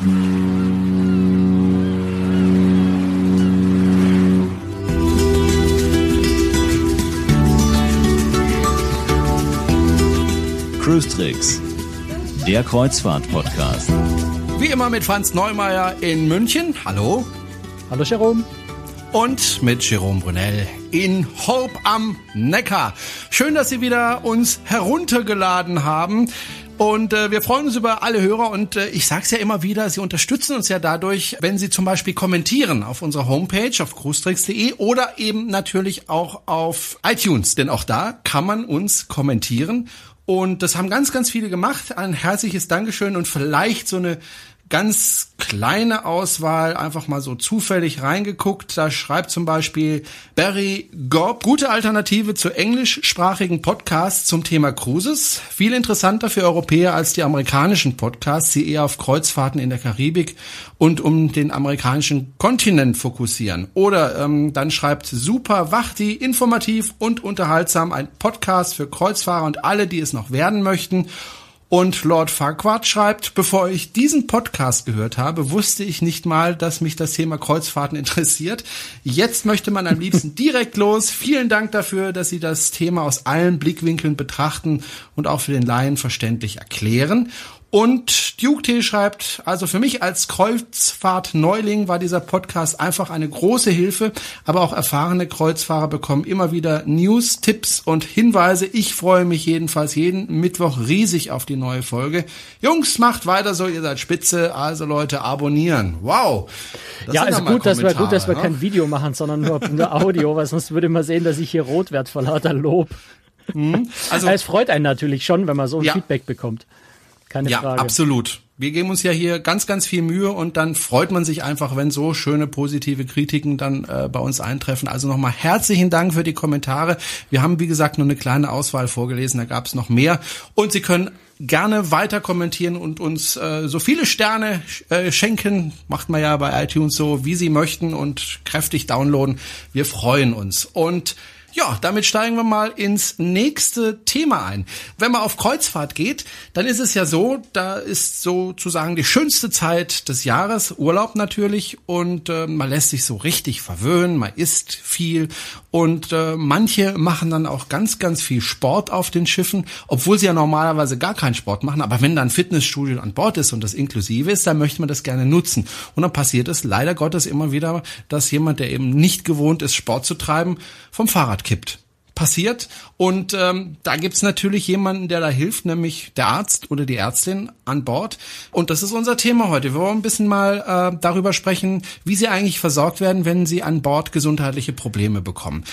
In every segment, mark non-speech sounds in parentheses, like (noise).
Cruise Tricks, der Kreuzfahrt-Podcast. Wie immer mit Franz Neumeier in München. Hallo. Hallo Jerome. Und mit Jerome Brunel in Hope am Neckar. Schön, dass Sie wieder uns heruntergeladen haben. Und äh, wir freuen uns über alle Hörer und äh, ich sage es ja immer wieder, Sie unterstützen uns ja dadurch, wenn Sie zum Beispiel kommentieren auf unserer Homepage auf cruestricks.de oder eben natürlich auch auf iTunes, denn auch da kann man uns kommentieren und das haben ganz, ganz viele gemacht. Ein herzliches Dankeschön und vielleicht so eine ganz kleine Auswahl, einfach mal so zufällig reingeguckt. Da schreibt zum Beispiel Barry Gobb, gute Alternative zu englischsprachigen Podcasts zum Thema Cruises. Viel interessanter für Europäer als die amerikanischen Podcasts, die eher auf Kreuzfahrten in der Karibik und um den amerikanischen Kontinent fokussieren. Oder ähm, dann schreibt Super Wachti, informativ und unterhaltsam, ein Podcast für Kreuzfahrer und alle, die es noch werden möchten. Und Lord Farquhar schreibt, bevor ich diesen Podcast gehört habe, wusste ich nicht mal, dass mich das Thema Kreuzfahrten interessiert. Jetzt möchte man am liebsten direkt los. Vielen Dank dafür, dass Sie das Thema aus allen Blickwinkeln betrachten und auch für den Laien verständlich erklären. Und Duke T schreibt, also für mich als Kreuzfahrt-Neuling war dieser Podcast einfach eine große Hilfe, aber auch erfahrene Kreuzfahrer bekommen immer wieder News, Tipps und Hinweise. Ich freue mich jedenfalls jeden Mittwoch riesig auf die neue Folge. Jungs, macht weiter so, ihr seid spitze, also Leute, abonnieren. Wow. Das ja, also gut, dass wir, gut, dass wir ne? kein Video machen, sondern nur, nur Audio, weil sonst würde man sehen, dass ich hier rot werde vor lauter Lob. Mhm. Also, es freut einen natürlich schon, wenn man so ein ja. Feedback bekommt. Keine ja, Frage. Ja, absolut. Wir geben uns ja hier ganz, ganz viel Mühe und dann freut man sich einfach, wenn so schöne positive Kritiken dann äh, bei uns eintreffen. Also nochmal herzlichen Dank für die Kommentare. Wir haben, wie gesagt, nur eine kleine Auswahl vorgelesen, da gab es noch mehr. Und Sie können gerne weiter kommentieren und uns äh, so viele Sterne äh, schenken. Macht man ja bei iTunes so, wie Sie möchten und kräftig downloaden. Wir freuen uns. Und ja, damit steigen wir mal ins nächste Thema ein. Wenn man auf Kreuzfahrt geht, dann ist es ja so, da ist sozusagen die schönste Zeit des Jahres, Urlaub natürlich, und äh, man lässt sich so richtig verwöhnen, man isst viel und äh, manche machen dann auch ganz, ganz viel Sport auf den Schiffen, obwohl sie ja normalerweise gar keinen Sport machen. Aber wenn dann Fitnessstudio an Bord ist und das inklusive ist, dann möchte man das gerne nutzen. Und dann passiert es leider Gottes immer wieder, dass jemand, der eben nicht gewohnt ist, Sport zu treiben, vom Fahrrad kippt passiert. Und ähm, da gibt's natürlich jemanden, der da hilft, nämlich der Arzt oder die Ärztin an Bord. Und das ist unser Thema heute. Wir wollen ein bisschen mal äh, darüber sprechen, wie sie eigentlich versorgt werden, wenn sie an Bord gesundheitliche Probleme bekommen.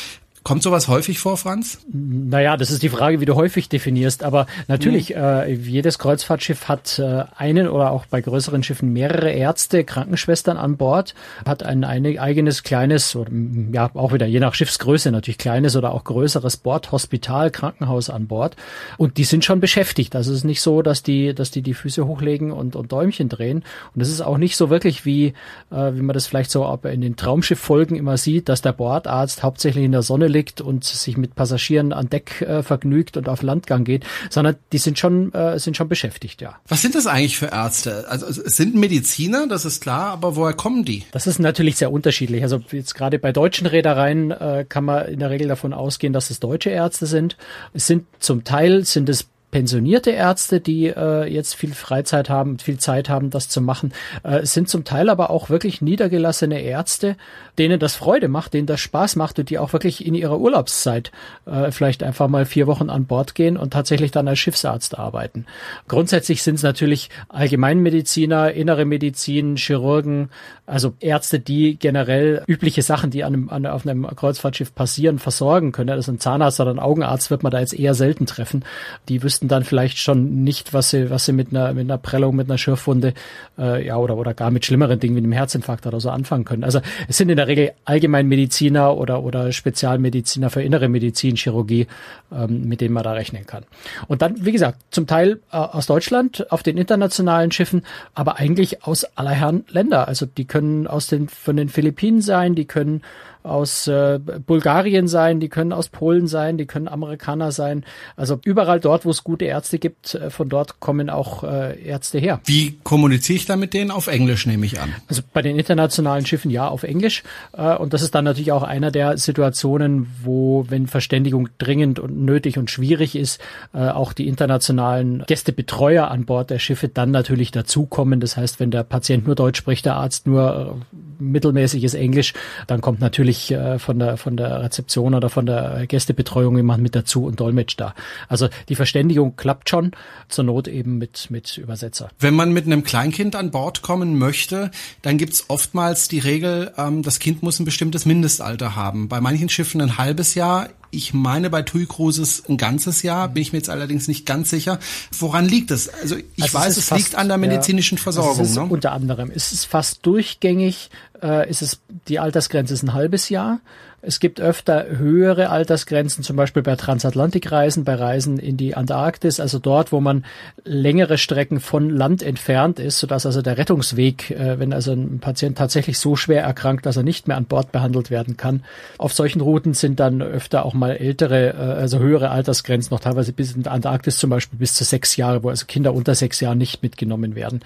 Kommt sowas häufig vor, Franz? Naja, das ist die Frage, wie du häufig definierst. Aber natürlich, mhm. äh, jedes Kreuzfahrtschiff hat äh, einen oder auch bei größeren Schiffen mehrere Ärzte, Krankenschwestern an Bord, hat ein, ein eigenes kleines, oder, ja, auch wieder je nach Schiffsgröße natürlich kleines oder auch größeres Bordhospital, Krankenhaus an Bord. Und die sind schon beschäftigt. Also es ist nicht so, dass die, dass die die Füße hochlegen und, und Däumchen drehen. Und es ist auch nicht so wirklich wie, äh, wie man das vielleicht so in den Traumschifffolgen immer sieht, dass der Bordarzt hauptsächlich in der Sonne liegt und sich mit Passagieren an Deck äh, vergnügt und auf Landgang geht, sondern die sind schon, äh, sind schon beschäftigt, ja. Was sind das eigentlich für Ärzte? Also es sind Mediziner, das ist klar, aber woher kommen die? Das ist natürlich sehr unterschiedlich. Also jetzt gerade bei deutschen Reedereien äh, kann man in der Regel davon ausgehen, dass es deutsche Ärzte sind. Es sind zum Teil sind es pensionierte Ärzte, die äh, jetzt viel Freizeit haben, viel Zeit haben, das zu machen. Äh, sind zum Teil aber auch wirklich niedergelassene Ärzte, denen das Freude macht, denen das Spaß macht und die auch wirklich in ihrer Urlaubszeit äh, vielleicht einfach mal vier Wochen an Bord gehen und tatsächlich dann als Schiffsarzt arbeiten. Grundsätzlich sind es natürlich Allgemeinmediziner, innere Medizin, Chirurgen, also Ärzte, die generell übliche Sachen, die an einem, an, auf einem Kreuzfahrtschiff passieren, versorgen können. Also ein Zahnarzt oder ein Augenarzt wird man da jetzt eher selten treffen. Die wüssten dann vielleicht schon nicht, was sie, was sie mit einer, mit einer Prellung, mit einer Schürfwunde, äh, ja, oder, oder gar mit schlimmeren Dingen wie einem Herzinfarkt oder so anfangen können. Also es sind in der Regel Allgemeinmediziner oder, oder Spezialmediziner für innere Medizin, Chirurgie, ähm, mit denen man da rechnen kann. Und dann, wie gesagt, zum Teil äh, aus Deutschland auf den internationalen Schiffen, aber eigentlich aus aller Herren Länder. Also die können aus den, von den Philippinen sein, die können aus äh, Bulgarien sein, die können aus Polen sein, die können Amerikaner sein. Also überall dort, wo es gute Ärzte gibt, äh, von dort kommen auch äh, Ärzte her. Wie kommuniziere ich da mit denen? Auf Englisch nehme ich an. Also bei den internationalen Schiffen ja auf Englisch. Äh, und das ist dann natürlich auch einer der Situationen, wo, wenn Verständigung dringend und nötig und schwierig ist, äh, auch die internationalen Gästebetreuer an Bord der Schiffe dann natürlich dazukommen. Das heißt, wenn der Patient nur Deutsch spricht, der Arzt nur äh, mittelmäßiges Englisch, dann kommt natürlich äh, von der von der Rezeption oder von der Gästebetreuung jemand mit dazu und Dolmetsch da. Also die Verständigung klappt schon, zur Not eben mit mit Übersetzer. Wenn man mit einem Kleinkind an Bord kommen möchte, dann gibt's oftmals die Regel, ähm, das Kind muss ein bestimmtes Mindestalter haben. Bei manchen Schiffen ein halbes Jahr, ich meine bei TUI Cruises ein ganzes Jahr, bin ich mir jetzt allerdings nicht ganz sicher. Woran liegt es? Also ich also weiß, es, es fast, liegt an der medizinischen Versorgung. Also ne? Unter anderem ist es fast durchgängig, äh, ist es die Altersgrenze ist ein halbes Jahr. Es gibt öfter höhere Altersgrenzen, zum Beispiel bei Transatlantikreisen, bei Reisen in die Antarktis, also dort, wo man längere Strecken von Land entfernt ist, sodass also der Rettungsweg, äh, wenn also ein Patient tatsächlich so schwer erkrankt, dass er nicht mehr an Bord behandelt werden kann, auf solchen Routen sind dann öfter auch mal ältere, äh, also höhere Altersgrenzen, noch teilweise bis in der Antarktis zum Beispiel bis zu sechs Jahre, wo also Kinder unter sechs Jahren nicht mitgenommen werden.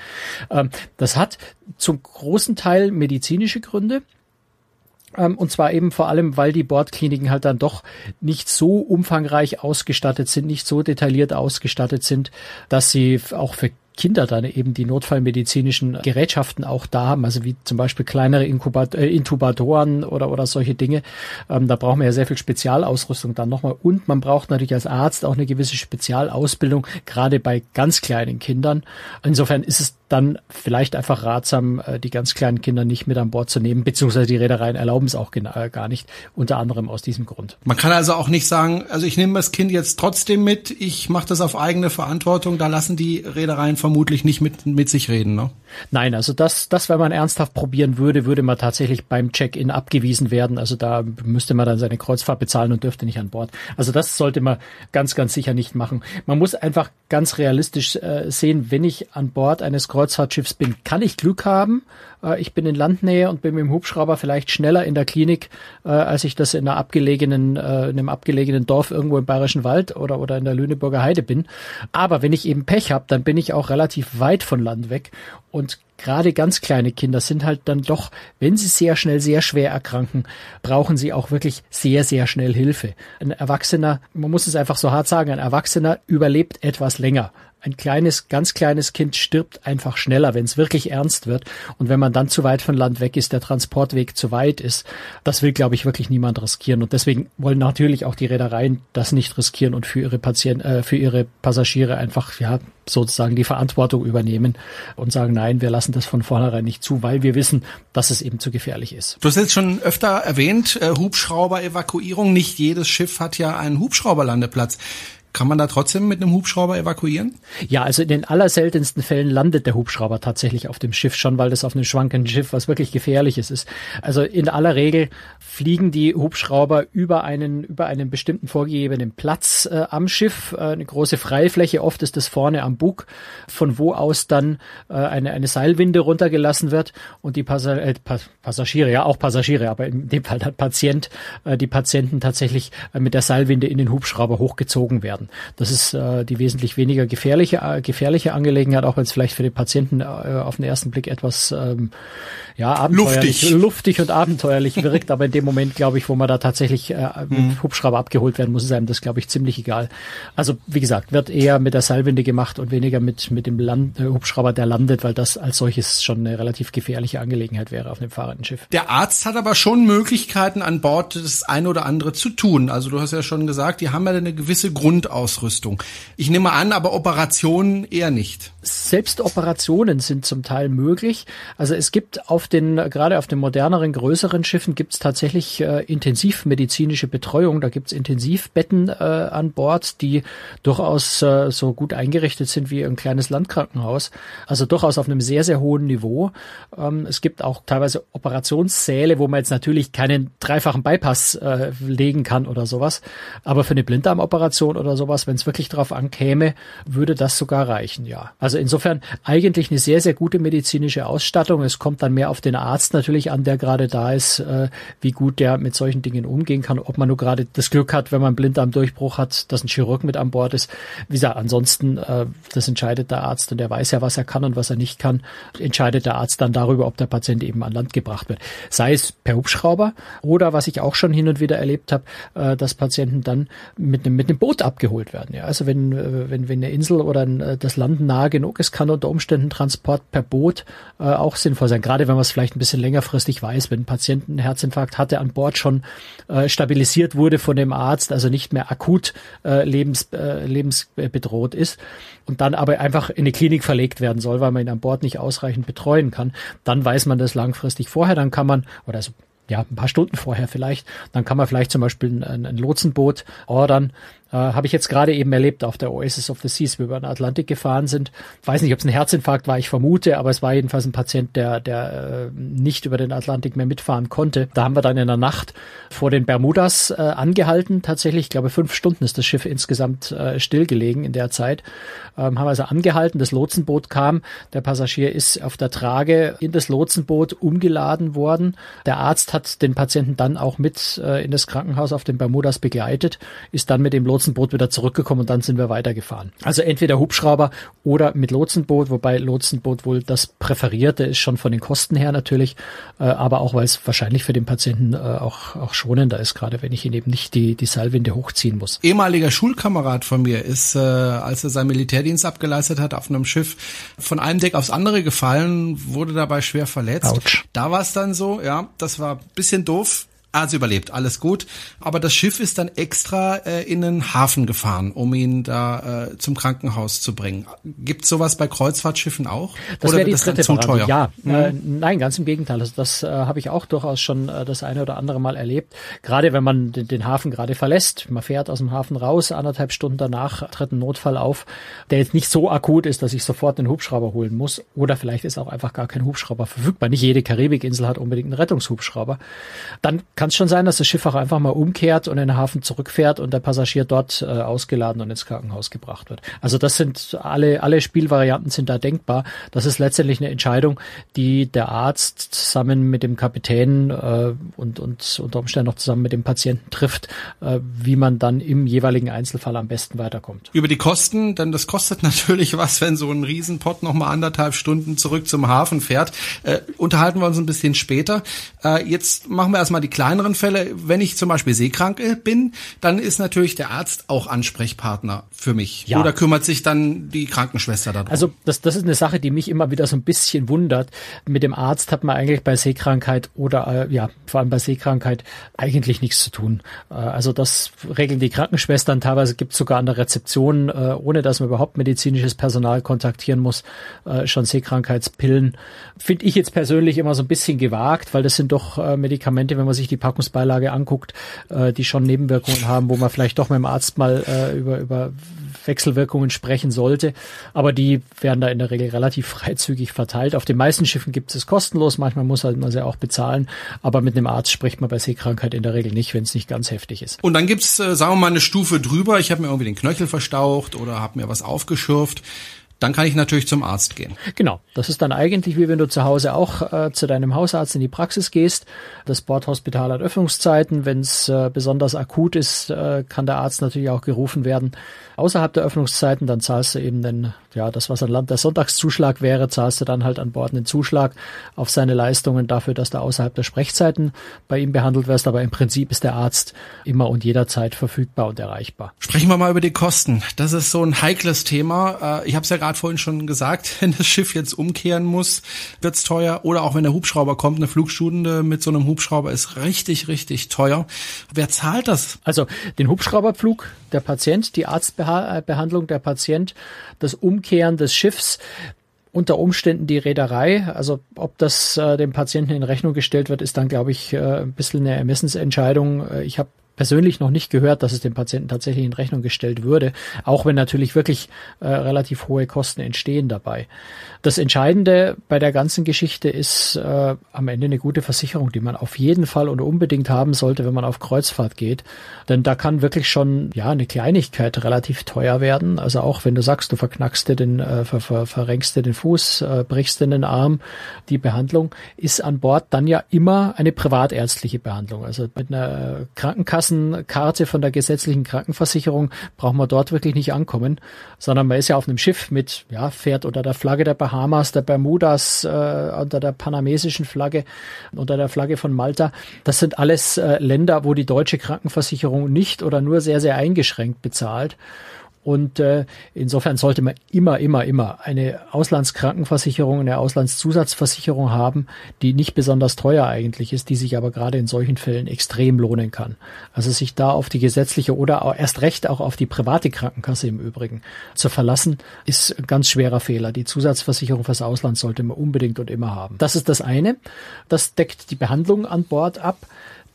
Ähm, das hat zum großen Teil medizinische Gründe. Ähm, und zwar eben vor allem, weil die Bordkliniken halt dann doch nicht so umfangreich ausgestattet sind, nicht so detailliert ausgestattet sind, dass sie auch für Kinder dann eben die notfallmedizinischen Gerätschaften auch da haben, also wie zum Beispiel kleinere Inkubat äh, Intubatoren oder, oder solche Dinge. Ähm, da braucht man ja sehr viel Spezialausrüstung dann nochmal. Und man braucht natürlich als Arzt auch eine gewisse Spezialausbildung, gerade bei ganz kleinen Kindern. Insofern ist es dann vielleicht einfach ratsam, äh, die ganz kleinen Kinder nicht mit an Bord zu nehmen, beziehungsweise die Reedereien erlauben es auch äh, gar nicht, unter anderem aus diesem Grund. Man kann also auch nicht sagen, also ich nehme das Kind jetzt trotzdem mit, ich mache das auf eigene Verantwortung, da lassen die Reedereien vermutlich nicht mit, mit sich reden, ne? Nein, also das, das, wenn man ernsthaft probieren würde, würde man tatsächlich beim Check-in abgewiesen werden. Also da müsste man dann seine Kreuzfahrt bezahlen und dürfte nicht an Bord. Also das sollte man ganz, ganz sicher nicht machen. Man muss einfach ganz realistisch äh, sehen, wenn ich an Bord eines Kreuzfahrtschiffs bin, kann ich Glück haben. Äh, ich bin in Landnähe und bin mit dem Hubschrauber vielleicht schneller in der Klinik, äh, als ich das in einer abgelegenen, äh, in einem abgelegenen Dorf irgendwo im Bayerischen Wald oder, oder in der Lüneburger Heide bin. Aber wenn ich eben Pech habe, dann bin ich auch relativ weit von Land weg und gerade ganz kleine Kinder sind halt dann doch, wenn sie sehr schnell sehr schwer erkranken, brauchen sie auch wirklich sehr, sehr schnell Hilfe. Ein Erwachsener, man muss es einfach so hart sagen, ein Erwachsener überlebt etwas länger ein kleines, ganz kleines Kind stirbt einfach schneller, wenn es wirklich ernst wird. Und wenn man dann zu weit von Land weg ist, der Transportweg zu weit ist, das will, glaube ich, wirklich niemand riskieren. Und deswegen wollen natürlich auch die Reedereien das nicht riskieren und für ihre Patienten, äh, für ihre Passagiere einfach, ja, sozusagen die Verantwortung übernehmen und sagen, nein, wir lassen das von vornherein nicht zu, weil wir wissen, dass es eben zu gefährlich ist. Du hast jetzt schon öfter erwähnt, äh, Hubschrauber-Evakuierung. Nicht jedes Schiff hat ja einen Hubschrauberlandeplatz. Kann man da trotzdem mit einem Hubschrauber evakuieren? Ja, also in den allerseltensten Fällen landet der Hubschrauber tatsächlich auf dem Schiff schon, weil das auf einem schwankenden Schiff was wirklich gefährliches ist. Also in aller Regel fliegen die Hubschrauber über einen über einen bestimmten vorgegebenen Platz äh, am Schiff, äh, eine große Freifläche. Oft ist das vorne am Bug, von wo aus dann äh, eine eine Seilwinde runtergelassen wird und die Passa äh, Passagiere, ja auch Passagiere, aber in dem Fall der Patient, äh, die Patienten tatsächlich äh, mit der Seilwinde in den Hubschrauber hochgezogen werden werden. Das ist äh, die wesentlich weniger gefährliche, äh, gefährliche Angelegenheit, auch wenn es vielleicht für den Patienten äh, auf den ersten Blick etwas ähm, ja, abenteuerlich, luftig. luftig und abenteuerlich wirkt, aber in dem Moment, glaube ich, wo man da tatsächlich äh, mit mhm. Hubschrauber abgeholt werden muss, ist einem das, glaube ich, ziemlich egal. Also wie gesagt, wird eher mit der Seilwinde gemacht und weniger mit mit dem Land, äh, Hubschrauber, der landet, weil das als solches schon eine relativ gefährliche Angelegenheit wäre auf einem fahrenden Schiff. Der Arzt hat aber schon Möglichkeiten an Bord das eine oder andere zu tun. Also du hast ja schon gesagt, die haben ja eine gewisse Grundausrüstung. Ich nehme an, aber Operationen eher nicht. Selbst Operationen sind zum Teil möglich. Also es gibt auf den, gerade auf den moderneren, größeren Schiffen gibt es tatsächlich äh, intensivmedizinische Betreuung. Da gibt es Intensivbetten äh, an Bord, die durchaus äh, so gut eingerichtet sind wie ein kleines Landkrankenhaus. Also durchaus auf einem sehr, sehr hohen Niveau. Ähm, es gibt auch teilweise Operationssäle, wo man jetzt natürlich keinen dreifachen Bypass äh, legen kann oder sowas. Aber für eine Blinddarmoperation oder sowas, wenn es wirklich drauf ankäme, würde das sogar reichen, ja. Also insofern eigentlich eine sehr, sehr gute medizinische Ausstattung. Es kommt dann mehr auf den Arzt natürlich an, der gerade da ist, äh, wie gut der mit solchen Dingen umgehen kann, ob man nur gerade das Glück hat, wenn man Blinddarmdurchbruch hat, dass ein Chirurg mit an Bord ist. Wie gesagt, ansonsten, äh, das entscheidet der Arzt und der weiß ja, was er kann und was er nicht kann, entscheidet der Arzt dann darüber, ob der Patient eben an Land gebracht wird. Sei es per Hubschrauber oder was ich auch schon hin und wieder erlebt habe, äh, dass Patienten dann mit einem mit einem Boot abgeholt werden. Ja, also wenn äh, wenn wenn eine Insel oder ein, äh, das Land nahe genug ist, kann unter Umständen Transport per Boot äh, auch sinnvoll sein. Gerade wenn man es vielleicht ein bisschen längerfristig weiß, wenn ein Patient einen Herzinfarkt hatte, an Bord schon äh, stabilisiert wurde von dem Arzt, also nicht mehr akut äh, lebens, äh, lebensbedroht ist und dann aber einfach in eine Klinik verlegt werden soll, weil man ihn an Bord nicht ausreichend betreuen kann, dann weiß man das langfristig vorher, dann kann man, oder also ja, ein paar Stunden vorher vielleicht. Dann kann man vielleicht zum Beispiel ein, ein Lotsenboot ordern, äh, Habe ich jetzt gerade eben erlebt auf der Oasis of the Seas, wie wir über den Atlantik gefahren sind. Weiß nicht, ob es ein Herzinfarkt war, ich vermute, aber es war jedenfalls ein Patient, der, der äh, nicht über den Atlantik mehr mitfahren konnte. Da haben wir dann in der Nacht vor den Bermudas äh, angehalten. Tatsächlich, ich glaube, fünf Stunden ist das Schiff insgesamt äh, stillgelegen in der Zeit. Ähm, haben also angehalten, das Lotsenboot kam. Der Passagier ist auf der Trage in das Lotsenboot umgeladen worden. Der Arzt hat den Patienten dann auch mit äh, in das Krankenhaus auf den Bermudas begleitet, ist dann mit dem Lotsenboot Lotsenboot wieder zurückgekommen und dann sind wir weitergefahren. Also entweder Hubschrauber oder mit Lotsenboot, wobei Lotsenboot wohl das präferierte ist schon von den Kosten her natürlich, äh, aber auch weil es wahrscheinlich für den Patienten äh, auch, auch schonender ist, gerade wenn ich ihn eben nicht die, die Seilwinde hochziehen muss. Ehemaliger Schulkamerad von mir ist, äh, als er seinen Militärdienst abgeleistet hat, auf einem Schiff von einem Deck aufs andere gefallen, wurde dabei schwer verletzt. Ouch. Da war es dann so, ja, das war bisschen doof also überlebt, alles gut. Aber das Schiff ist dann extra äh, in den Hafen gefahren, um ihn da äh, zum Krankenhaus zu bringen. Gibt sowas bei Kreuzfahrtschiffen auch? Das wäre die das dritte Variante. Teuer? Ja, mhm. äh, nein, ganz im Gegenteil. Also das äh, habe ich auch durchaus schon äh, das eine oder andere Mal erlebt. Gerade wenn man den, den Hafen gerade verlässt, man fährt aus dem Hafen raus, anderthalb Stunden danach tritt ein Notfall auf, der jetzt nicht so akut ist, dass ich sofort einen Hubschrauber holen muss. Oder vielleicht ist auch einfach gar kein Hubschrauber verfügbar. Nicht jede Karibikinsel hat unbedingt einen Rettungshubschrauber. Dann kann es schon sein, dass das Schiff auch einfach mal umkehrt und in den Hafen zurückfährt und der Passagier dort äh, ausgeladen und ins Krankenhaus gebracht wird. Also das sind alle, alle Spielvarianten sind da denkbar. Das ist letztendlich eine Entscheidung, die der Arzt zusammen mit dem Kapitän äh, und, und unter Umständen noch zusammen mit dem Patienten trifft, äh, wie man dann im jeweiligen Einzelfall am besten weiterkommt. Über die Kosten, denn das kostet (laughs) natürlich was, wenn so ein Riesenpott noch mal anderthalb Stunden zurück zum Hafen fährt. Äh, unterhalten wir uns ein bisschen später. Äh, jetzt machen wir erstmal die kleineren Fälle wenn ich zum Beispiel seekrank äh, bin, dann ist natürlich der Arzt auch Ansprechpartner für mich. Ja. Oder kümmert sich dann die Krankenschwester darum? Also das, das ist eine Sache, die mich immer wieder so ein bisschen wundert. Mit dem Arzt hat man eigentlich bei Seekrankheit oder äh, ja, vor allem bei Seekrankheit eigentlich nichts zu tun. Äh, also das regeln die Krankenschwestern. Teilweise gibt es sogar an der Rezeption, äh, ohne dass man überhaupt medizinisches Personal kontaktieren muss, äh, schon Seekrankheitspillen. Finde ich jetzt persönlich immer so ein bisschen gewagt, weil das sind doch äh, Medikamente, wenn man sich die Packungsbeilage Beilage anguckt, äh, die schon Nebenwirkungen haben, wo man vielleicht doch mit dem Arzt mal äh, über, über Wechselwirkungen sprechen sollte. Aber die werden da in der Regel relativ (laughs) freizügig verteilt. Auf den meisten Schiffen gibt es kostenlos, manchmal muss halt man sie auch bezahlen. Aber mit einem Arzt spricht man bei Seekrankheit in der Regel nicht, wenn es nicht ganz heftig ist. Und dann gibt's, äh, sagen wir mal, eine Stufe drüber. Ich habe mir irgendwie den Knöchel verstaucht oder habe mir was aufgeschürft dann kann ich natürlich zum Arzt gehen. Genau, das ist dann eigentlich wie wenn du zu Hause auch äh, zu deinem Hausarzt in die Praxis gehst. Das Bordhospital hat Öffnungszeiten. Wenn es äh, besonders akut ist, äh, kann der Arzt natürlich auch gerufen werden. Außerhalb der Öffnungszeiten, dann zahlst du eben den, ja, das was an Land der Sonntagszuschlag wäre, zahlst du dann halt an Bord einen Zuschlag auf seine Leistungen dafür, dass du außerhalb der Sprechzeiten bei ihm behandelt wirst. Aber im Prinzip ist der Arzt immer und jederzeit verfügbar und erreichbar. Sprechen wir mal über die Kosten. Das ist so ein heikles Thema. Äh, ich habe es ja gerade gerade vorhin schon gesagt, (laughs) wenn das Schiff jetzt umkehren muss, wird's teuer. Oder auch wenn der Hubschrauber kommt, eine Flugstunde mit so einem Hubschrauber ist richtig, richtig teuer. Wer zahlt das? Also den Hubschrauberflug, der Patient, die Arztbehandlung der Patient, das Umkehren des Schiffs, unter Umständen die Reederei. Also ob das äh, dem Patienten in Rechnung gestellt wird, ist dann, glaube ich, äh, ein bisschen eine Ermessensentscheidung. Äh, ich habe persönlich noch nicht gehört, dass es dem Patienten tatsächlich in Rechnung gestellt würde, auch wenn natürlich wirklich äh, relativ hohe Kosten entstehen dabei. Das Entscheidende bei der ganzen Geschichte ist äh, am Ende eine gute Versicherung, die man auf jeden Fall und unbedingt haben sollte, wenn man auf Kreuzfahrt geht. Denn da kann wirklich schon ja eine Kleinigkeit relativ teuer werden. Also auch wenn du sagst, du verknackst dir den, äh, ver, ver, verrenkst dir den Fuß, äh, brichst dir den Arm, die Behandlung ist an Bord dann ja immer eine privatärztliche Behandlung. Also mit einer Krankenkassenkarte von der gesetzlichen Krankenversicherung braucht man dort wirklich nicht ankommen, sondern man ist ja auf einem Schiff mit, ja, fährt unter der Flagge der Bahamas, der Bermudas, äh, unter der panamesischen Flagge, unter der Flagge von Malta. Das sind alles äh, Länder, wo die deutsche Krankenversicherung nicht oder nur sehr, sehr eingeschränkt bezahlt. Und äh, insofern sollte man immer, immer, immer eine Auslandskrankenversicherung, eine Auslandszusatzversicherung haben, die nicht besonders teuer eigentlich ist, die sich aber gerade in solchen Fällen extrem lohnen kann. Also sich da auf die gesetzliche oder erst recht auch auf die private Krankenkasse im Übrigen zu verlassen, ist ein ganz schwerer Fehler. Die Zusatzversicherung fürs Ausland sollte man unbedingt und immer haben. Das ist das eine. Das deckt die Behandlung an Bord ab.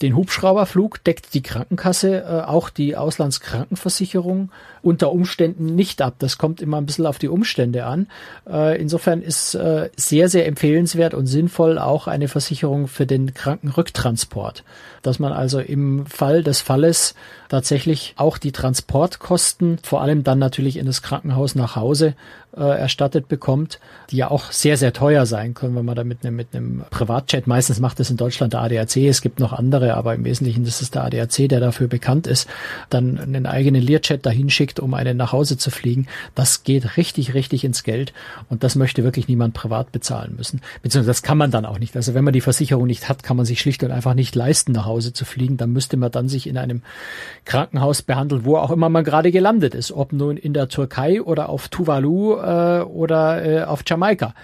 Den Hubschrauberflug deckt die Krankenkasse, äh, auch die Auslandskrankenversicherung unter Umständen nicht ab. Das kommt immer ein bisschen auf die Umstände an. Äh, insofern ist äh, sehr, sehr empfehlenswert und sinnvoll auch eine Versicherung für den Krankenrücktransport. Dass man also im Fall des Falles tatsächlich auch die Transportkosten, vor allem dann natürlich in das Krankenhaus nach Hause, äh, erstattet bekommt, die ja auch sehr, sehr teuer sein können, wenn man da mit einem, mit einem Privatjet, meistens macht das in Deutschland der ADAC, es gibt noch andere, aber im Wesentlichen ist der ADAC, der dafür bekannt ist, dann einen eigenen Learjet dahin schickt, um einen nach Hause zu fliegen. Das geht richtig, richtig ins Geld und das möchte wirklich niemand privat bezahlen müssen. Beziehungsweise das kann man dann auch nicht. Also wenn man die Versicherung nicht hat, kann man sich schlicht und einfach nicht leisten, nach Hause zu fliegen. Dann müsste man dann sich in einem Krankenhaus behandeln, wo auch immer man gerade gelandet ist, ob nun in der Türkei oder auf Tuvalu äh, oder äh, auf Jamaika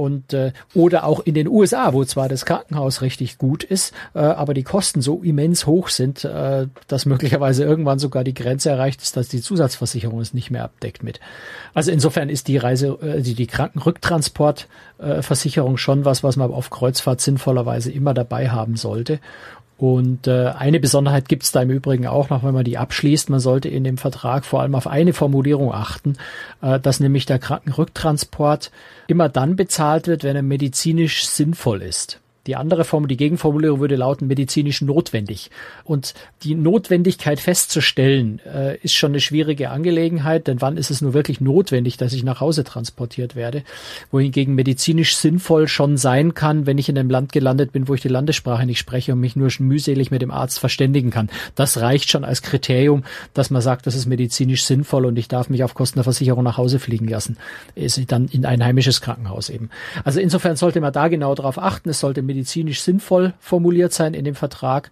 und äh, oder auch in den USA, wo zwar das Krankenhaus richtig gut ist, äh, aber die Kosten so immens hoch sind, äh, dass möglicherweise irgendwann sogar die Grenze erreicht ist, dass die Zusatzversicherung es nicht mehr abdeckt mit. Also insofern ist die Reise, äh, die, die Krankenrücktransportversicherung äh, schon was, was man auf Kreuzfahrt sinnvollerweise immer dabei haben sollte. Und äh, eine Besonderheit gibt es da im Übrigen auch noch, wenn man die abschließt. Man sollte in dem Vertrag vor allem auf eine Formulierung achten, äh, dass nämlich der Krankenrücktransport immer dann bezahlt wird, wenn er medizinisch sinnvoll ist. Die andere Form, die Gegenformulierung würde lauten medizinisch notwendig. Und die Notwendigkeit festzustellen, äh, ist schon eine schwierige Angelegenheit, denn wann ist es nur wirklich notwendig, dass ich nach Hause transportiert werde? Wohingegen medizinisch sinnvoll schon sein kann, wenn ich in einem Land gelandet bin, wo ich die Landessprache nicht spreche und mich nur mühselig mit dem Arzt verständigen kann. Das reicht schon als Kriterium, dass man sagt, das ist medizinisch sinnvoll und ich darf mich auf Kosten der Versicherung nach Hause fliegen lassen. Ist dann in ein heimisches Krankenhaus eben. Also insofern sollte man da genau darauf achten. Es sollte medizinisch sinnvoll formuliert sein in dem Vertrag.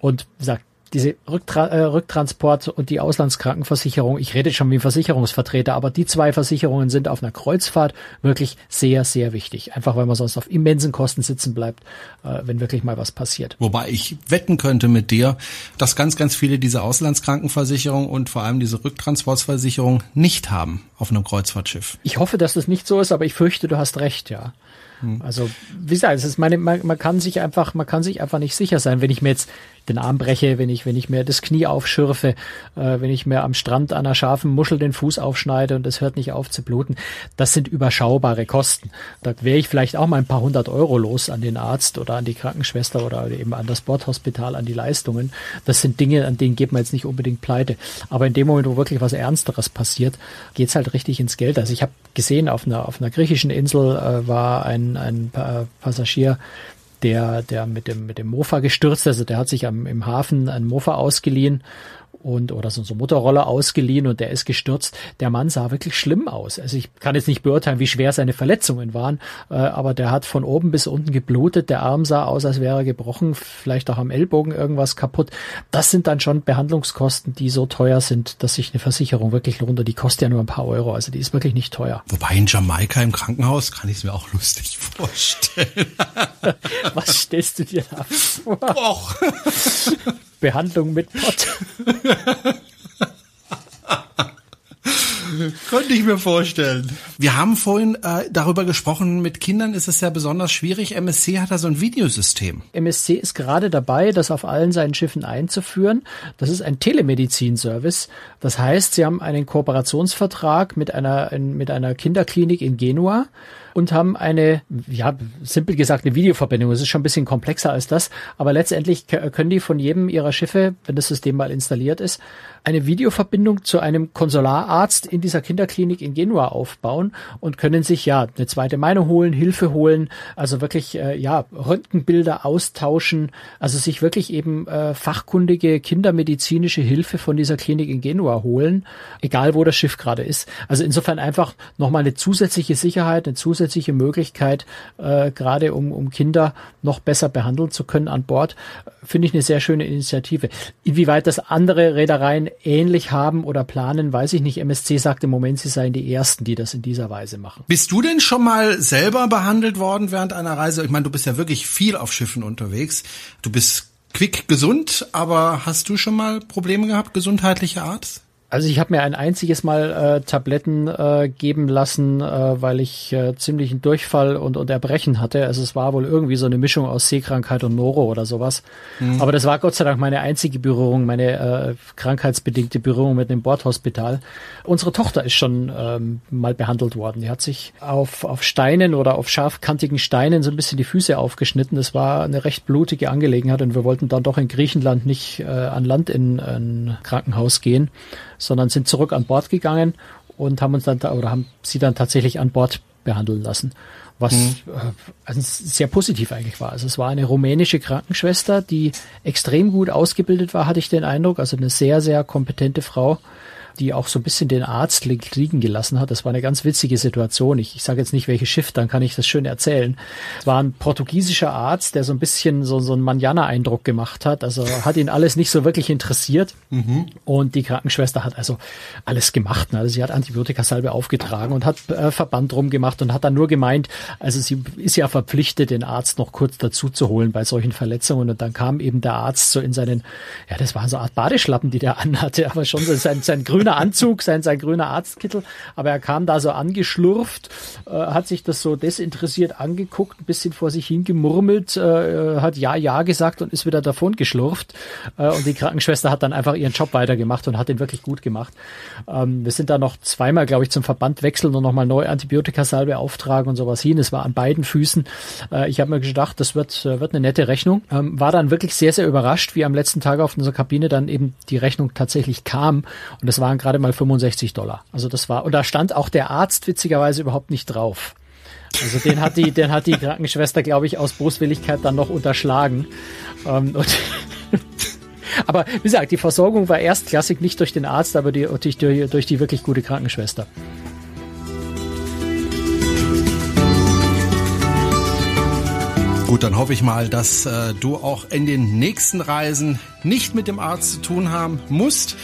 Und wie gesagt, diese Rücktra äh, Rücktransport und die Auslandskrankenversicherung, ich rede schon wie Versicherungsvertreter, aber die zwei Versicherungen sind auf einer Kreuzfahrt wirklich sehr, sehr wichtig. Einfach weil man sonst auf immensen Kosten sitzen bleibt, äh, wenn wirklich mal was passiert. Wobei ich wetten könnte mit dir, dass ganz, ganz viele diese Auslandskrankenversicherung und vor allem diese Rücktransportsversicherung nicht haben auf einem Kreuzfahrtschiff. Ich hoffe, dass das nicht so ist, aber ich fürchte, du hast recht, ja. Also, wie gesagt, es ist meine, man, man kann sich einfach, man kann sich einfach nicht sicher sein, wenn ich mir jetzt den Arm breche, wenn ich, wenn ich mir das Knie aufschürfe, äh, wenn ich mir am Strand an einer scharfen Muschel den Fuß aufschneide und es hört nicht auf zu bluten. Das sind überschaubare Kosten. Da wäre ich vielleicht auch mal ein paar hundert Euro los an den Arzt oder an die Krankenschwester oder eben an das Bordhospital, an die Leistungen. Das sind Dinge, an denen geht man jetzt nicht unbedingt pleite. Aber in dem Moment, wo wirklich was Ernsteres passiert, geht's halt richtig ins Geld. Also ich habe gesehen, auf einer, auf einer griechischen Insel äh, war ein, ein Passagier, der, der mit dem, mit dem Mofa gestürzt, also der hat sich am, im Hafen ein Mofa ausgeliehen und oder so, so Motorroller ausgeliehen und der ist gestürzt. Der Mann sah wirklich schlimm aus. Also ich kann jetzt nicht beurteilen, wie schwer seine Verletzungen waren, äh, aber der hat von oben bis unten geblutet. Der Arm sah aus, als wäre er gebrochen, vielleicht auch am Ellbogen irgendwas kaputt. Das sind dann schon Behandlungskosten, die so teuer sind, dass sich eine Versicherung wirklich lohnt. Und die kostet ja nur ein paar Euro. Also die ist wirklich nicht teuer. Wobei in Jamaika im Krankenhaus kann ich es mir auch lustig (laughs) vorstellen. Was stellst du dir da vor? Och. (laughs) Behandlung mit Pott. (laughs) (laughs) Könnte ich mir vorstellen. Wir haben vorhin äh, darüber gesprochen, mit Kindern ist es ja besonders schwierig. MSC hat da so ein Videosystem. MSC ist gerade dabei, das auf allen seinen Schiffen einzuführen. Das ist ein Telemedizin-Service. Das heißt, sie haben einen Kooperationsvertrag mit einer, mit einer Kinderklinik in Genua und haben eine, ja, simpel gesagt, eine Videoverbindung. Es ist schon ein bisschen komplexer als das, aber letztendlich können die von jedem ihrer Schiffe, wenn das System mal installiert ist, eine Videoverbindung zu einem Konsulararzt in dieser Kinderklinik in Genua aufbauen und können sich ja eine zweite Meinung holen, Hilfe holen, also wirklich äh, ja Röntgenbilder austauschen, also sich wirklich eben äh, fachkundige kindermedizinische Hilfe von dieser Klinik in Genua holen, egal wo das Schiff gerade ist. Also insofern einfach nochmal eine zusätzliche Sicherheit, eine zusätzliche Möglichkeit, äh, gerade um, um Kinder noch besser behandeln zu können an Bord, finde ich eine sehr schöne Initiative. Inwieweit das andere Reedereien ähnlich haben oder planen, weiß ich nicht. MSC sagt im Moment, sie seien die Ersten, die das in dieser Weise machen. Bist du denn schon mal selber behandelt worden während einer Reise? Ich meine, du bist ja wirklich viel auf Schiffen unterwegs. Du bist quick gesund, aber hast du schon mal Probleme gehabt, gesundheitlicher Art? Also ich habe mir ein einziges Mal äh, Tabletten äh, geben lassen, äh, weil ich äh, ziemlichen Durchfall und, und Erbrechen hatte. Also es war wohl irgendwie so eine Mischung aus Seekrankheit und Noro oder sowas. Mhm. Aber das war Gott sei Dank meine einzige Berührung, meine äh, krankheitsbedingte Berührung mit dem Bordhospital. Unsere Tochter ist schon ähm, mal behandelt worden. Die hat sich auf, auf Steinen oder auf scharfkantigen Steinen so ein bisschen die Füße aufgeschnitten. Das war eine recht blutige Angelegenheit und wir wollten dann doch in Griechenland nicht äh, an Land in ein Krankenhaus gehen sondern sind zurück an Bord gegangen und haben uns dann oder haben sie dann tatsächlich an Bord behandeln lassen, was mhm. äh, also sehr positiv eigentlich war. Also es war eine rumänische Krankenschwester, die extrem gut ausgebildet war, hatte ich den Eindruck, also eine sehr sehr kompetente Frau, die auch so ein bisschen den Arzt liegen gelassen hat. Das war eine ganz witzige Situation. Ich, ich sage jetzt nicht, welches Schiff, dann kann ich das schön erzählen. Es war ein portugiesischer Arzt, der so ein bisschen so, so einen Manjana-Eindruck gemacht hat. Also hat ihn alles nicht so wirklich interessiert. Mhm. Und die Krankenschwester hat also alles gemacht. Also sie hat Antibiotikasalbe aufgetragen und hat äh, Verband drum gemacht und hat dann nur gemeint, also sie ist ja verpflichtet, den Arzt noch kurz dazu zu holen bei solchen Verletzungen. Und dann kam eben der Arzt so in seinen, ja, das waren so Art Badeschlappen, die der (laughs) anhatte, aber schon so sein, sein grüner grüner Anzug, sein, sein grüner Arztkittel, aber er kam da so angeschlurft, äh, hat sich das so desinteressiert angeguckt, ein bisschen vor sich hingemurmelt, äh, hat ja, ja gesagt und ist wieder davon geschlurft. Äh, und die Krankenschwester hat dann einfach ihren Job weitergemacht und hat den wirklich gut gemacht. Ähm, wir sind da noch zweimal, glaube ich, zum Verband wechseln und nochmal neue Antibiotikasalbe auftragen und sowas hin. Es war an beiden Füßen. Äh, ich habe mir gedacht, das wird, äh, wird eine nette Rechnung. Ähm, war dann wirklich sehr, sehr überrascht, wie am letzten Tag auf unserer Kabine dann eben die Rechnung tatsächlich kam. Und das waren gerade mal 65 Dollar. Also das war, und da stand auch der Arzt witzigerweise überhaupt nicht drauf. Also den hat die, (laughs) den hat die Krankenschwester, glaube ich, aus Boswilligkeit dann noch unterschlagen. Ähm, und (laughs) aber wie gesagt, die Versorgung war erstklassig, nicht durch den Arzt, aber die, durch, durch die wirklich gute Krankenschwester. Gut, dann hoffe ich mal, dass äh, du auch in den nächsten Reisen nicht mit dem Arzt zu tun haben musst.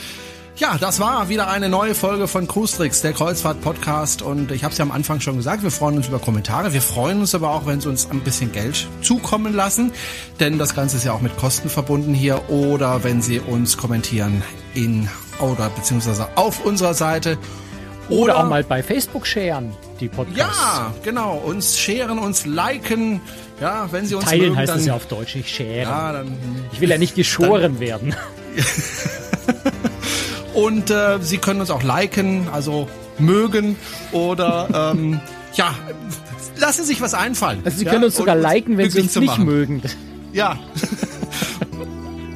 Ja, das war wieder eine neue Folge von Cruise Tricks, der Kreuzfahrt-Podcast. Und ich habe es ja am Anfang schon gesagt, wir freuen uns über Kommentare. Wir freuen uns aber auch, wenn Sie uns ein bisschen Geld zukommen lassen. Denn das Ganze ist ja auch mit Kosten verbunden hier. Oder wenn Sie uns kommentieren in oder beziehungsweise auf unserer Seite. Oder, oder auch mal bei Facebook sharen, die Podcasts. Ja, genau. Uns sharen, uns liken. Ja, wenn Sie uns Teilen mögen, heißt dann, es ja auf Deutsch, ich share. Ja, dann, ich will ja nicht geschoren dann, werden. (laughs) Und äh, Sie können uns auch liken, also mögen oder ähm, (laughs) ja, lassen sich was einfallen. Also Sie ja, können uns sogar liken, wenn Sie uns nicht machen. mögen. Ja.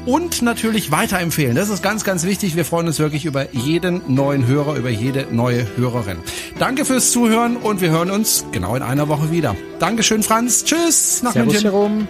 Und natürlich weiterempfehlen. Das ist ganz, ganz wichtig. Wir freuen uns wirklich über jeden neuen Hörer, über jede neue Hörerin. Danke fürs Zuhören und wir hören uns genau in einer Woche wieder. Dankeschön, Franz. Tschüss nach Servus, München. Jerome.